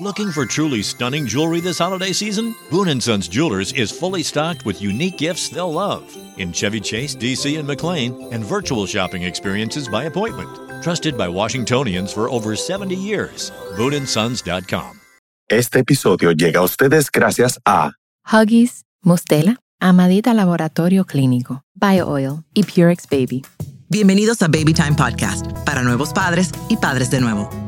Looking for truly stunning jewelry this holiday season? Boon & Sons Jewelers is fully stocked with unique gifts they'll love in Chevy Chase, DC, and McLean, and virtual shopping experiences by appointment. Trusted by Washingtonians for over 70 years. BooneAndSons.com. Este episodio llega a ustedes gracias a Huggies, Mustela, Amadita Laboratorio Clínico, BioOil y Purex Baby. Bienvenidos a Baby Time Podcast, para nuevos padres y padres de nuevo.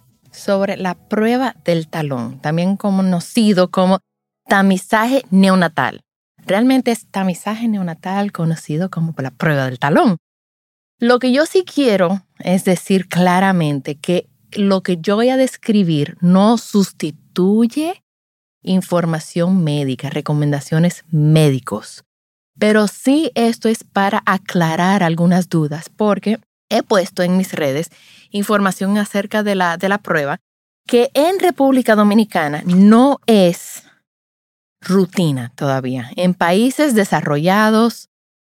sobre la prueba del talón, también conocido como tamizaje neonatal. Realmente es tamizaje neonatal conocido como la prueba del talón. Lo que yo sí quiero es decir claramente que lo que yo voy a describir no sustituye información médica, recomendaciones médicos. Pero sí esto es para aclarar algunas dudas, porque he puesto en mis redes información acerca de la, de la prueba que en República Dominicana no es rutina todavía. En países desarrollados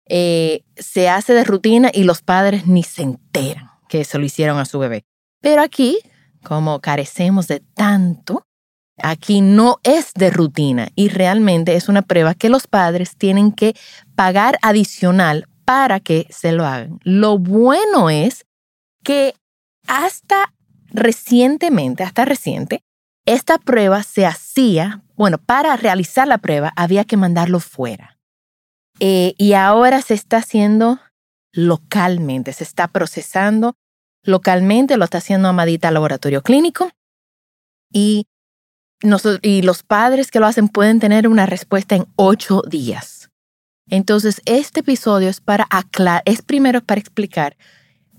eh, se hace de rutina y los padres ni se enteran que se lo hicieron a su bebé. Pero aquí, como carecemos de tanto, aquí no es de rutina y realmente es una prueba que los padres tienen que pagar adicional para que se lo hagan. Lo bueno es que hasta recientemente, hasta reciente, esta prueba se hacía, bueno, para realizar la prueba había que mandarlo fuera. Eh, y ahora se está haciendo localmente, se está procesando localmente, lo está haciendo Amadita Laboratorio Clínico. Y, y los padres que lo hacen pueden tener una respuesta en ocho días. Entonces, este episodio es para es primero para explicar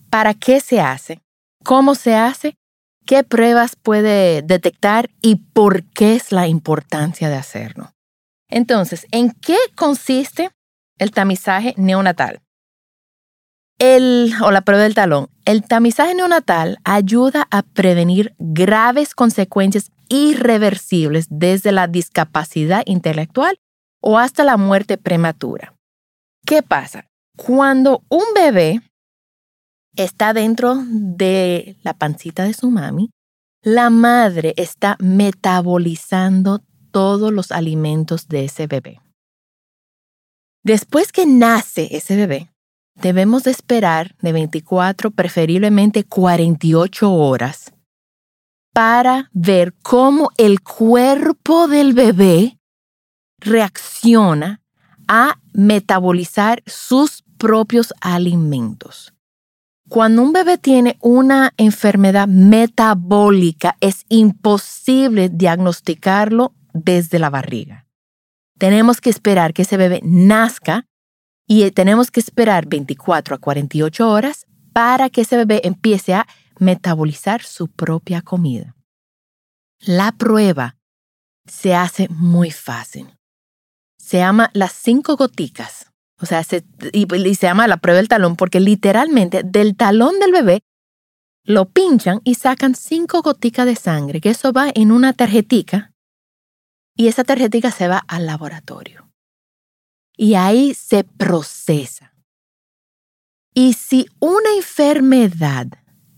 para qué se hace, cómo se hace, qué pruebas puede detectar y por qué es la importancia de hacerlo. Entonces, ¿en qué consiste el tamizaje neonatal? El, o la prueba del talón. El tamizaje neonatal ayuda a prevenir graves consecuencias irreversibles desde la discapacidad intelectual o hasta la muerte prematura. ¿Qué pasa? Cuando un bebé está dentro de la pancita de su mami, la madre está metabolizando todos los alimentos de ese bebé. Después que nace ese bebé, debemos de esperar de 24, preferiblemente 48 horas, para ver cómo el cuerpo del bebé reacciona a metabolizar sus propios alimentos. Cuando un bebé tiene una enfermedad metabólica, es imposible diagnosticarlo desde la barriga. Tenemos que esperar que ese bebé nazca y tenemos que esperar 24 a 48 horas para que ese bebé empiece a metabolizar su propia comida. La prueba se hace muy fácil se llama las cinco goticas. O sea, se, y, se llama la prueba del talón porque literalmente del talón del bebé lo pinchan y sacan cinco goticas de sangre, que eso va en una tarjetica y esa tarjetica se va al laboratorio. Y ahí se procesa. Y si una enfermedad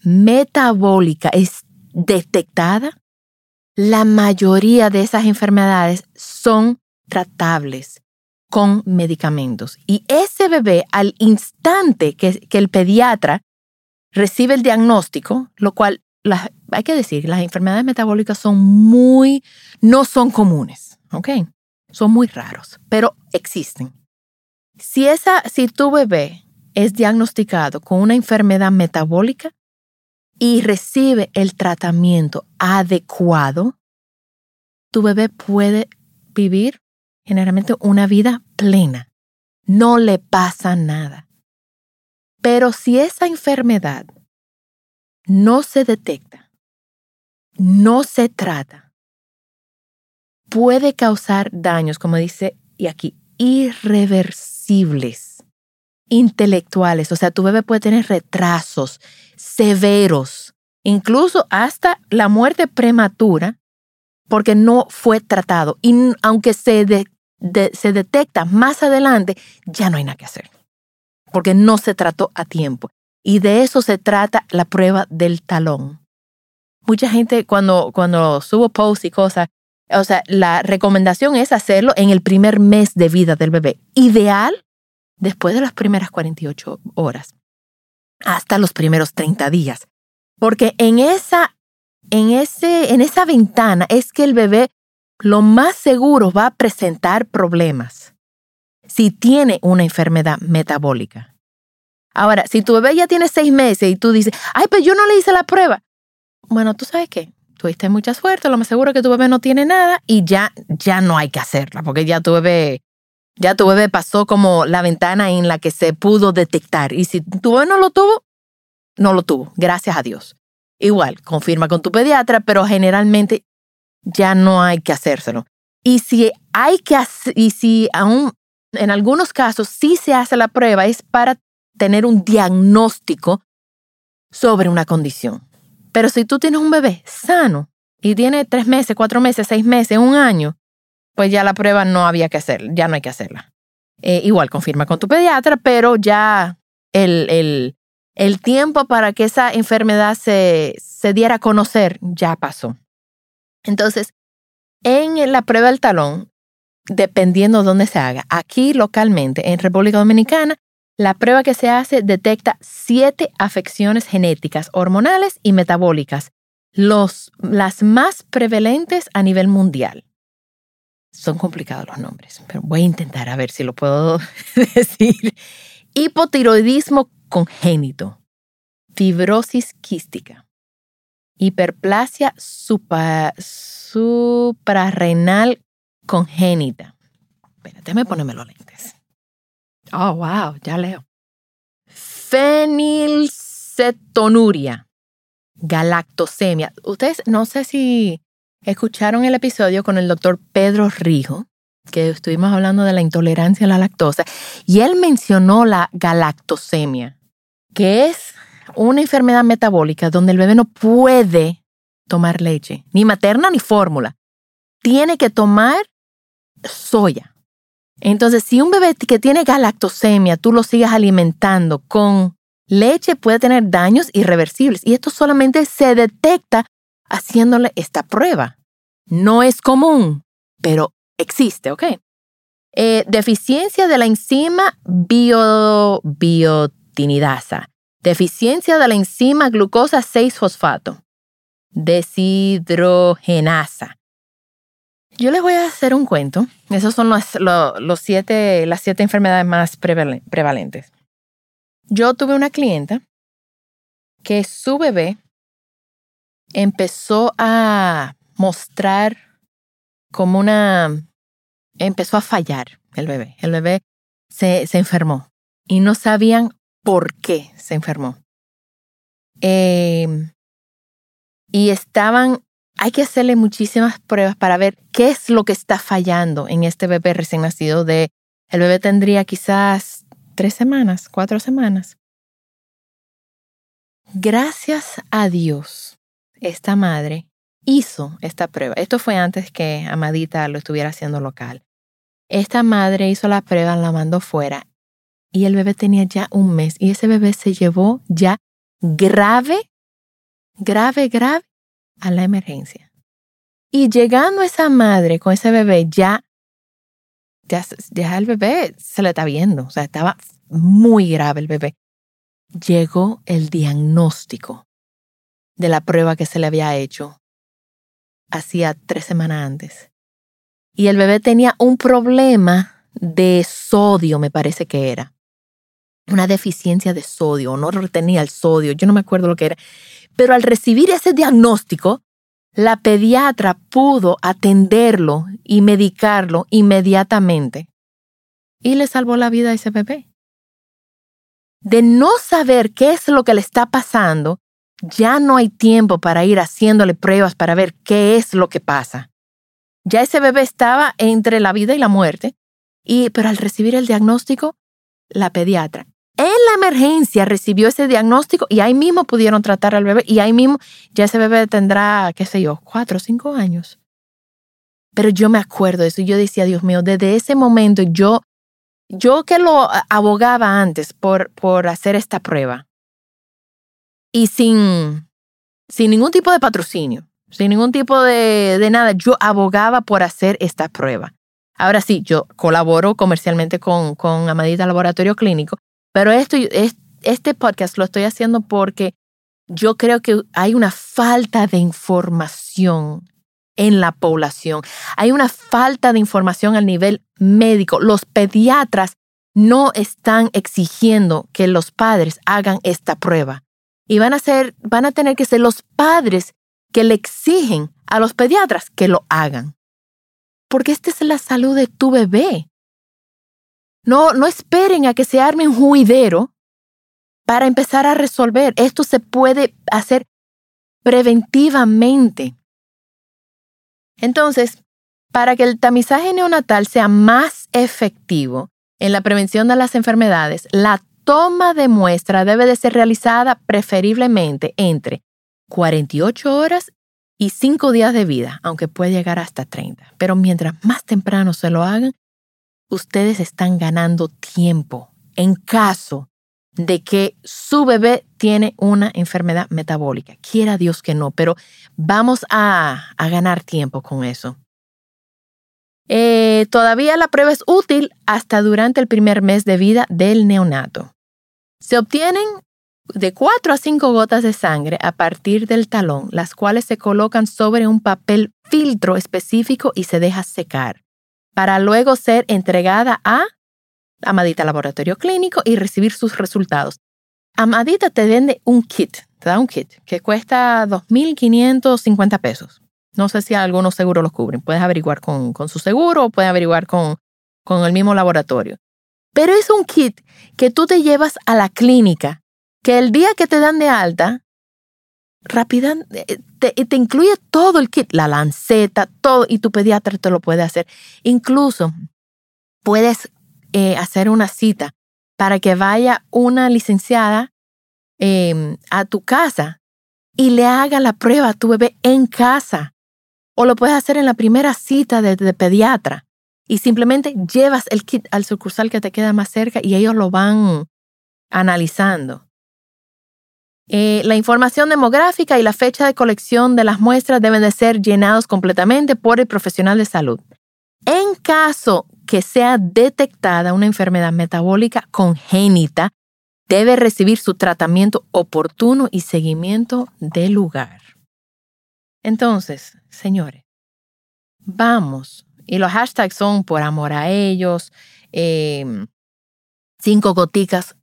metabólica es detectada, la mayoría de esas enfermedades son tratables con medicamentos. Y ese bebé, al instante que, el pediatra recibe el diagnóstico, lo cual hay que decir, las enfermedades metabólicas son muy, no son comunes, ¿ok? Son muy raros, pero existen. Si, esa, si tu bebé es diagnosticado con una enfermedad metabólica y recibe el tratamiento adecuado, tu bebé puede vivir generalmente una vida plena. No le pasa nada. Pero si esa enfermedad no se detecta, no se trata, puede causar daños, como dice y aquí, irreversibles, intelectuales. O sea, tu bebé puede tener retrasos severos, incluso hasta la muerte prematura, porque no fue tratado. Y aunque se, se detecta más adelante, ya no hay nada que hacer, porque no se trató a tiempo. Y de eso se trata la prueba del talón. Mucha gente cuando, cuando subo posts y cosas, o sea, la recomendación es hacerlo en el primer mes de vida del bebé. Ideal después de las primeras 48 horas, hasta los primeros 30 días. Porque en esa, en, ese, en esa ventana es que el bebé lo más seguro va a presentar problemas si tiene una enfermedad metabólica. Ahora, si tu bebé ya tiene seis meses y tú dices, ay, pues yo no le hice la prueba. Bueno, tú sabes qué, tuviste mucha suerte, lo más seguro es que tu bebé no tiene nada y ya, ya no hay que hacerla, porque ya tu bebé, ya tu bebé pasó como la ventana en la que se pudo detectar. Y si tu bebé no lo tuvo, no lo tuvo, gracias a Dios. Igual, confirma con tu pediatra, pero generalmente ya no hay que hacérselo. Y si hay que y si aún en algunos casos sí se hace la prueba, es para tener un diagnóstico sobre una condición. Pero si tú tienes un bebé sano y tiene tres meses, cuatro meses, seis meses, un año, pues ya la prueba no había que hacer, ya no hay que hacerla. Eh, igual confirma con tu pediatra, pero ya el, el, el tiempo para que esa enfermedad se, se diera a conocer ya pasó. Entonces, en la prueba del talón, dependiendo de dónde se haga, aquí localmente, en República Dominicana, la prueba que se hace detecta siete afecciones genéticas, hormonales y metabólicas, los, las más prevalentes a nivel mundial. Son complicados los nombres, pero voy a intentar a ver si lo puedo decir. Hipotiroidismo congénito, fibrosis quística, hiperplasia suprarrenal congénita. Espérate, me ponerme los lentes. Oh, wow, ya leo. Fenilcetonuria, galactosemia. Ustedes no sé si escucharon el episodio con el doctor Pedro Rijo, que estuvimos hablando de la intolerancia a la lactosa, y él mencionó la galactosemia, que es una enfermedad metabólica donde el bebé no puede tomar leche, ni materna ni fórmula. Tiene que tomar soya. Entonces, si un bebé que tiene galactosemia, tú lo sigues alimentando con leche, puede tener daños irreversibles. Y esto solamente se detecta haciéndole esta prueba. No es común, pero existe, ¿ok? Eh, deficiencia de la enzima bio, Deficiencia de la enzima glucosa 6-fosfato. Deshidrogenasa. Yo les voy a hacer un cuento. Esas son los, siete, las siete enfermedades más prevalentes. Yo tuve una clienta que su bebé empezó a mostrar como una... empezó a fallar el bebé. El bebé se, se enfermó y no sabían por qué se enfermó. Eh, y estaban hay que hacerle muchísimas pruebas para ver qué es lo que está fallando en este bebé recién nacido de el bebé tendría quizás tres semanas, cuatro semanas. Gracias a Dios, esta madre hizo esta prueba. Esto fue antes que Amadita lo estuviera haciendo local. Esta madre hizo la prueba, la mandó fuera y el bebé tenía ya un mes y ese bebé se llevó ya grave, grave, grave a la emergencia. Y llegando esa madre con ese bebé, ya, ya, ya el bebé se le está viendo, o sea, estaba muy grave el bebé. Llegó el diagnóstico de la prueba que se le había hecho hacía tres semanas antes. Y el bebé tenía un problema de sodio, me parece que era. Una deficiencia de sodio, no retenía el sodio, yo no me acuerdo lo que era. Pero al recibir ese diagnóstico, la pediatra pudo atenderlo y medicarlo inmediatamente y le salvó la vida a ese bebé. De no saber qué es lo que le está pasando, ya no hay tiempo para ir haciéndole pruebas para ver qué es lo que pasa. Ya ese bebé estaba entre la vida y la muerte, y, pero al recibir el diagnóstico, la pediatra en la emergencia recibió ese diagnóstico y ahí mismo pudieron tratar al bebé y ahí mismo ya ese bebé tendrá, qué sé yo, cuatro o cinco años. Pero yo me acuerdo de eso y yo decía, Dios mío, desde ese momento yo, yo que lo abogaba antes por, por hacer esta prueba y sin, sin ningún tipo de patrocinio, sin ningún tipo de, de nada, yo abogaba por hacer esta prueba. Ahora sí, yo colaboro comercialmente con, Amadita Laboratorio Clínico, pero esto, este podcast lo estoy haciendo porque yo creo que hay una falta de información en la población. Hay una falta de información al nivel médico. Los pediatras no están exigiendo que los padres hagan esta prueba. Y van a, ser, van a tener que ser los padres que le exigen a los pediatras que lo hagan. Porque esta es la salud de tu bebé. No, no esperen a que se arme un juidero para empezar a resolver. Esto se puede hacer preventivamente. Entonces, para que el tamizaje neonatal sea más efectivo en la prevención de las enfermedades, la toma de muestra debe de ser realizada preferiblemente entre 48 horas y 5 días de vida, aunque puede llegar hasta 30. Pero mientras más temprano se lo hagan, ustedes están ganando tiempo en caso de que su bebé tiene una enfermedad metabólica. Quiera Dios que no, pero vamos a, ganar tiempo con eso. Eh, todavía la prueba es útil hasta durante el primer mes de vida del neonato. Se obtienen de 4 a 5 gotas de sangre a partir del talón, las cuales se colocan sobre un papel filtro específico y se deja secar para luego ser entregada a Amadita Laboratorio Clínico y recibir sus resultados. Amadita te vende un kit, te da un kit que cuesta 2.550 pesos. No sé si algunos seguros los cubren. Puedes averiguar con, su seguro o puedes averiguar con, con el mismo laboratorio. Pero es un kit que tú te llevas a la clínica, que el día que te dan de alta, rápida, eh, te, te, incluye todo el kit, la lanceta, todo, y tu pediatra te lo puede hacer. Incluso puedes eh, hacer una cita para que vaya una licenciada em, a tu casa y le haga la prueba a tu bebé en casa. O lo puedes hacer en la primera cita de pediatra y simplemente llevas el kit al sucursal que te queda más cerca y ellos lo van analizando. Eh, la información demográfica y la fecha de colección de las muestras deben de ser llenados completamente por el profesional de salud. En caso que sea detectada una enfermedad metabólica congénita, debe recibir su tratamiento oportuno y seguimiento de lugar. Entonces, señores, vamos. Y los hashtags son por amor a ellos, em, cinco goticas.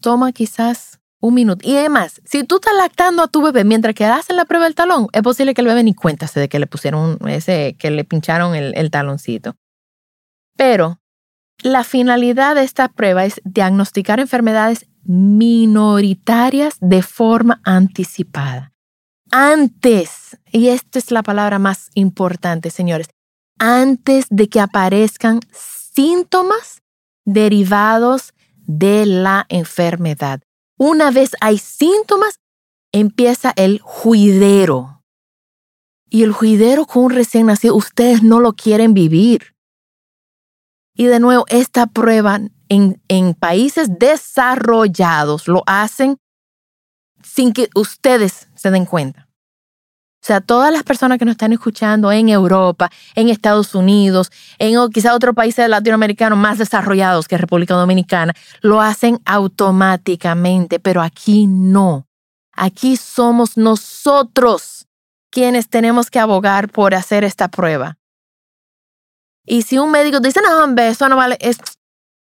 Toma quizás un minuto. Y además, si tú estás lactando a tu bebé mientras que hacen la prueba del talón, es posible que el bebé ni cuenta de que le pusieron ese, que le pincharon el, el taloncito. Pero la finalidad de esta prueba es diagnosticar enfermedades minoritarias de forma anticipada. Antes, y esta es la palabra más importante, señores, antes de que aparezcan síntomas derivados de la enfermedad. Una vez hay síntomas, empieza el juidero. Y el juidero con un recién nacido, ustedes no lo quieren vivir. Y de nuevo, esta prueba en, en países desarrollados lo hacen sin que ustedes se den cuenta. O sea, todas las personas que nos están escuchando en Europa, en Estados Unidos, en quizá otros países latinoamericanos más desarrollados que República Dominicana, lo hacen automáticamente, pero aquí no. Aquí somos nosotros quienes tenemos que abogar por hacer esta prueba. Y si un médico dice, no, hombre, eso no vale, es...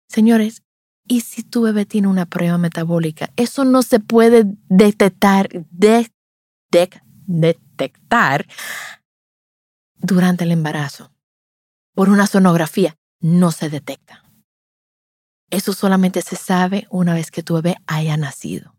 Señores, ¿y si tu bebé tiene una prueba metabólica? Eso no se puede detectar, de, detectar durante el embarazo. Por una sonografía no se detecta. Eso solamente se sabe una vez que tu bebé haya nacido.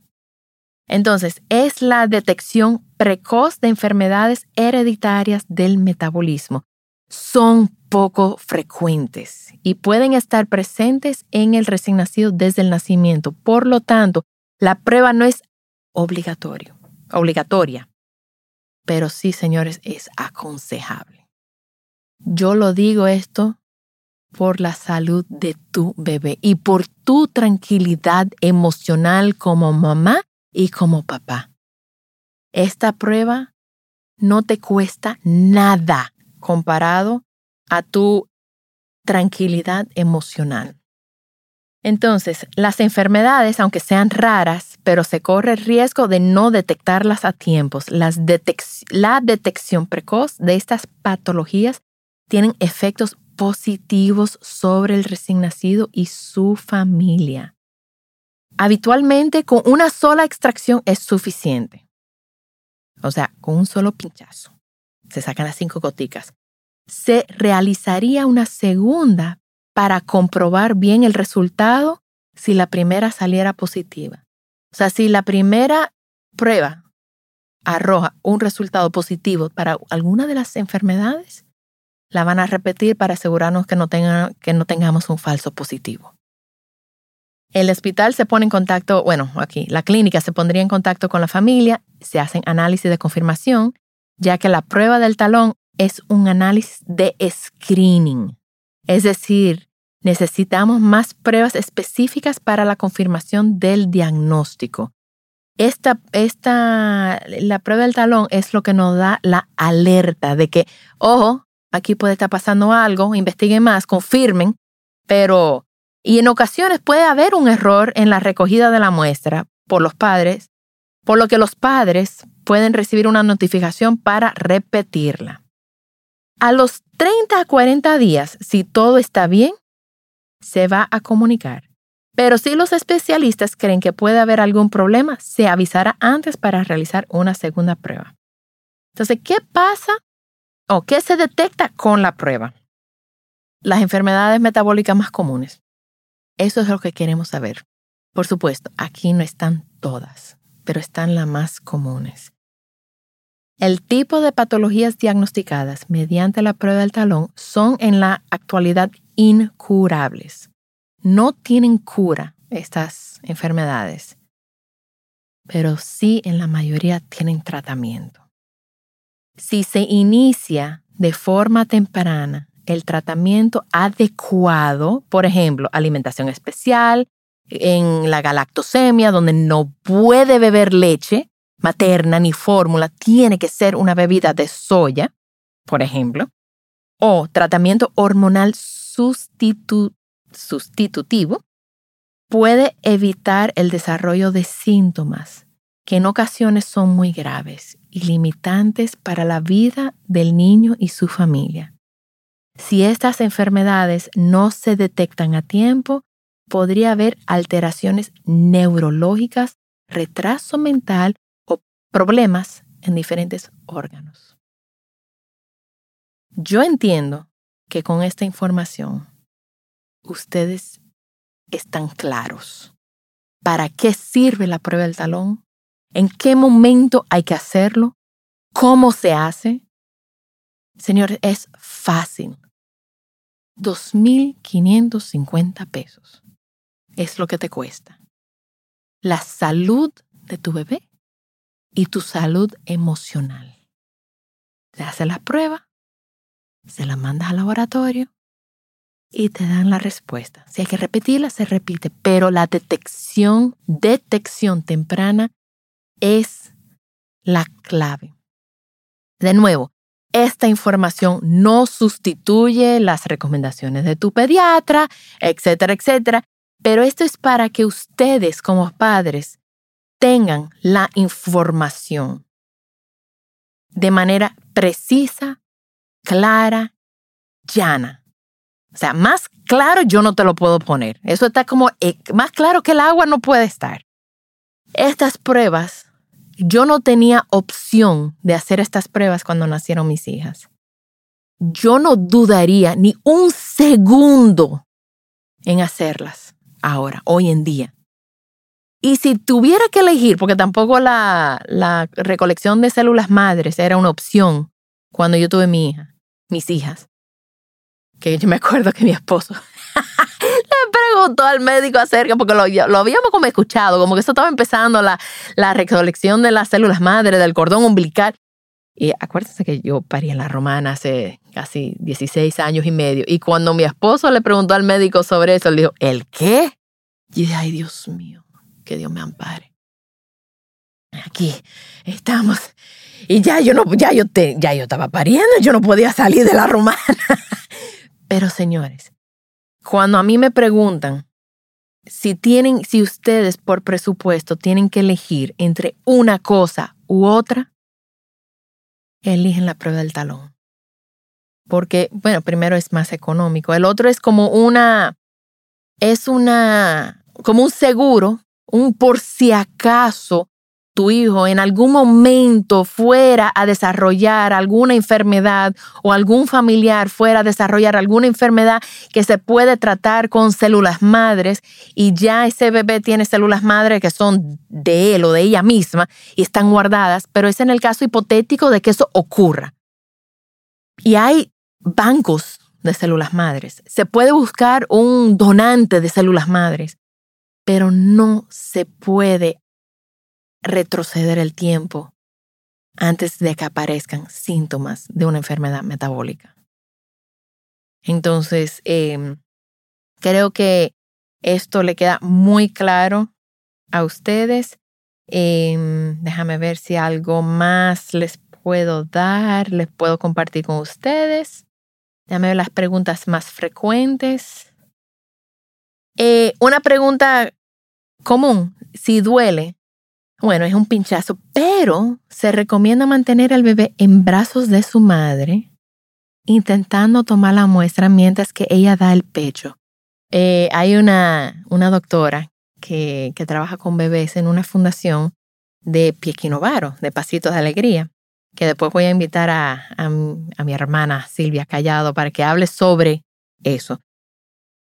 Entonces, es la detección precoz de enfermedades hereditarias del metabolismo. Son poco frecuentes y pueden estar presentes en el recién nacido desde el nacimiento. Por lo tanto, la prueba no es obligatorio, obligatoria, pero sí, señores, es aconsejable. Yo lo digo esto por la salud de tu bebé y por tu tranquilidad emocional como mamá y como papá. Esta prueba no te cuesta nada comparado a tu tranquilidad emocional. Entonces, las enfermedades, aunque sean raras, pero se corre el riesgo de no detectarlas a tiempos. la detección precoz de estas patologías tienen efectos positivos sobre el recién nacido y su familia. Habitualmente con una sola extracción es suficiente. O sea, con un solo pinchazo. Se sacan las cinco goticas. Se realizaría una segunda para comprobar bien el resultado si la primera saliera positiva. O sea, si la primera prueba arroja un resultado positivo para alguna de las enfermedades, la van a repetir para asegurarnos que no, que no tengamos un falso positivo. El hospital se pone en contacto, bueno, aquí, la clínica se pondría en contacto con la familia, se hacen análisis de confirmación, ya que la prueba del talón es un análisis de screening. Es decir, necesitamos más pruebas específicas para la confirmación del diagnóstico. Esta, esta, la prueba del talón es lo que nos da la alerta de que, ojo, aquí puede estar pasando algo, investiguen más, confirmen, pero, y en ocasiones puede haber un error en la recogida de la muestra por los padres, por lo que los padres pueden recibir una notificación para repetirla. A los 30 a 40 días, si todo está bien, se va a comunicar. Pero si los especialistas creen que puede haber algún problema, se avisará antes para realizar una segunda prueba. Entonces, ¿qué pasa o qué se detecta con la prueba? Las enfermedades metabólicas más comunes. Eso es lo que queremos saber. Por supuesto, aquí no están todas, pero están las más comunes. El tipo de patologías diagnosticadas mediante la prueba del talón son en la actualidad incurables. No tienen cura estas enfermedades, pero sí en la mayoría tienen tratamiento. Si se inicia de forma temprana el tratamiento adecuado, por ejemplo, alimentación especial, en la galactosemia, donde no puede beber leche materna ni fórmula, tiene que ser una bebida de soya, por ejemplo, o tratamiento hormonal sustitutivo, puede evitar el desarrollo de síntomas que en ocasiones son muy graves y limitantes para la vida del niño y su familia. Si estas enfermedades no se detectan a tiempo, podría haber alteraciones neurológicas, retraso mental problemas en diferentes órganos. Yo entiendo que con esta información ustedes están claros. ¿Para qué sirve la prueba del talón? ¿En qué momento hay que hacerlo? ¿Cómo se hace? Señores, es fácil. 2.550 pesos es lo que te cuesta. La salud de tu bebé y tu salud emocional. Se hace la prueba, se la mandas al laboratorio y te dan la respuesta. Si hay que repetirla, se repite, pero la detección, detección temprana es la clave. De nuevo, esta información no sustituye las recomendaciones de tu pediatra, etcétera, etcétera, pero esto es para que ustedes como padres tengan la información de manera precisa, clara, llana. O sea, más claro yo no te lo puedo poner. Eso está como eh, más claro que el agua no puede estar. Estas pruebas, yo no tenía opción de hacer estas pruebas cuando nacieron mis hijas. Yo no dudaría ni un segundo en hacerlas ahora, hoy en día. Y si tuviera que elegir, porque tampoco la, recolección de células madres era una opción cuando yo tuve mi hija, mis hijas, que yo me acuerdo que mi esposo le preguntó al médico acerca, porque lo, habíamos como escuchado, como que eso estaba empezando la, recolección de las células madres, del cordón umbilical. Y acuérdense que yo parí en la romana hace casi 16 años y medio. Y cuando mi esposo le preguntó al médico sobre eso, él dijo, ¿el qué? Y dije, ay Dios mío, que Dios me ampare. Aquí estamos. Y ya yo no, ya yo te, ya yo estaba pariendo, yo no podía salir de la romana. Pero señores, cuando a mí me preguntan si tienen, si ustedes por presupuesto tienen que elegir entre una cosa u otra, eligen la prueba del talón. Porque, bueno, primero es más económico. El otro es como una, es una, como un seguro, un por si acaso tu hijo en algún momento fuera a desarrollar alguna enfermedad o algún familiar fuera a desarrollar alguna enfermedad que se puede tratar con células madres y ya ese bebé tiene células madres que son de él o de ella misma y están guardadas, pero es en el caso hipotético de que eso ocurra. Y hay bancos de células madres. Se puede buscar un donante de células madres, pero no se puede retroceder el tiempo antes de que aparezcan síntomas de una enfermedad metabólica. Entonces, em, creo que esto le queda muy claro a ustedes. Em, déjame ver si algo más les puedo dar, les puedo compartir con ustedes. Déjame ver las preguntas más frecuentes. Eh, una pregunta común, si duele, bueno, es un pinchazo, pero se recomienda mantener al bebé en brazos de su madre, intentando tomar la muestra mientras que ella da el pecho. Eh, hay una, una doctora que, que, trabaja con bebés en una fundación de Piequinovaro, de Pasitos de Alegría, que después voy a invitar a, a, a mi hermana Silvia Callado para que hable sobre eso.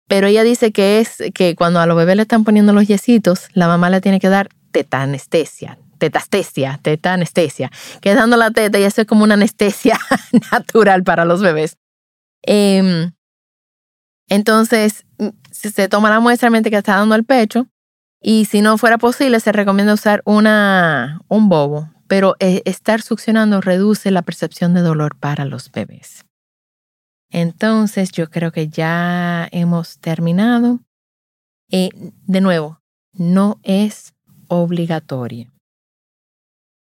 Pero ella dice que es que cuando a los bebés le están poniendo los yesitos, la mamá le tiene que dar teta anestesia, tetastesia, teta anestesia, que es dando la teta y eso es como una anestesia natural para los bebés. Eh, entonces, se toma la muestra mientras que está dando el pecho y si no fuera posible, se recomienda usar una, un bobo, pero eh, estar succionando reduce la percepción de dolor para los bebés. Entonces, yo creo que ya hemos terminado. Eh, de nuevo, no es obligatoria.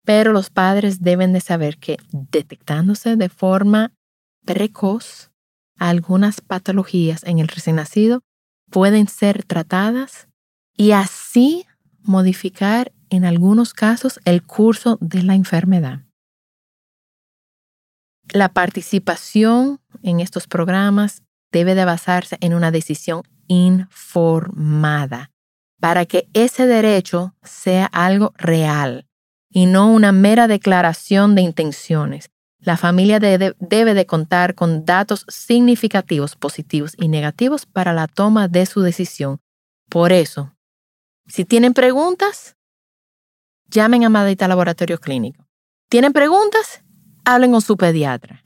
Pero los padres deben de saber que detectándose de forma precoz algunas patologías en el recién nacido pueden ser tratadas y así modificar en algunos casos el curso de la enfermedad. La participación en estos programas debe de basarse en una decisión informada para que ese derecho sea algo real y no una mera declaración de intenciones. La familia debe, de contar con datos significativos, positivos y negativos para la toma de su decisión. Por eso, si tienen preguntas, llamen a Madita Laboratorio Clínico. ¿Tienen preguntas? Hablen con su pediatra.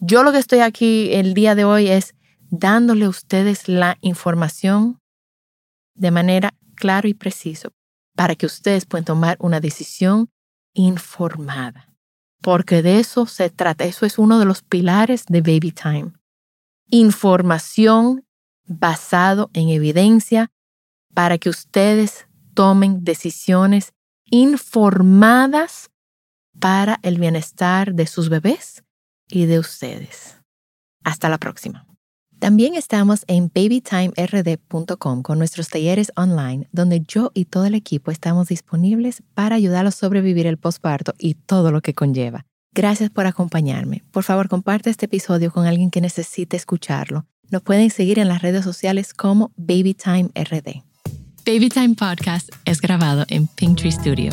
Yo lo que estoy aquí el día de hoy es dándole a ustedes la información de manera claro y preciso para que ustedes puedan tomar una decisión informada. Porque de eso se trata. Eso es uno de los pilares de Baby Time. Información basado en evidencia para que ustedes tomen decisiones informadas para el bienestar de sus bebés y de ustedes. Hasta la próxima. También estamos en babytimerd.com con nuestros talleres online, donde yo y todo el equipo estamos disponibles para ayudarlos a sobrevivir el posparto y todo lo que conlleva. Gracias por acompañarme. Por favor, comparte este episodio con alguien que necesite escucharlo. Nos pueden seguir en las redes sociales como BabyTimeRD. Babytime Podcast es grabado en Pinktree Studio.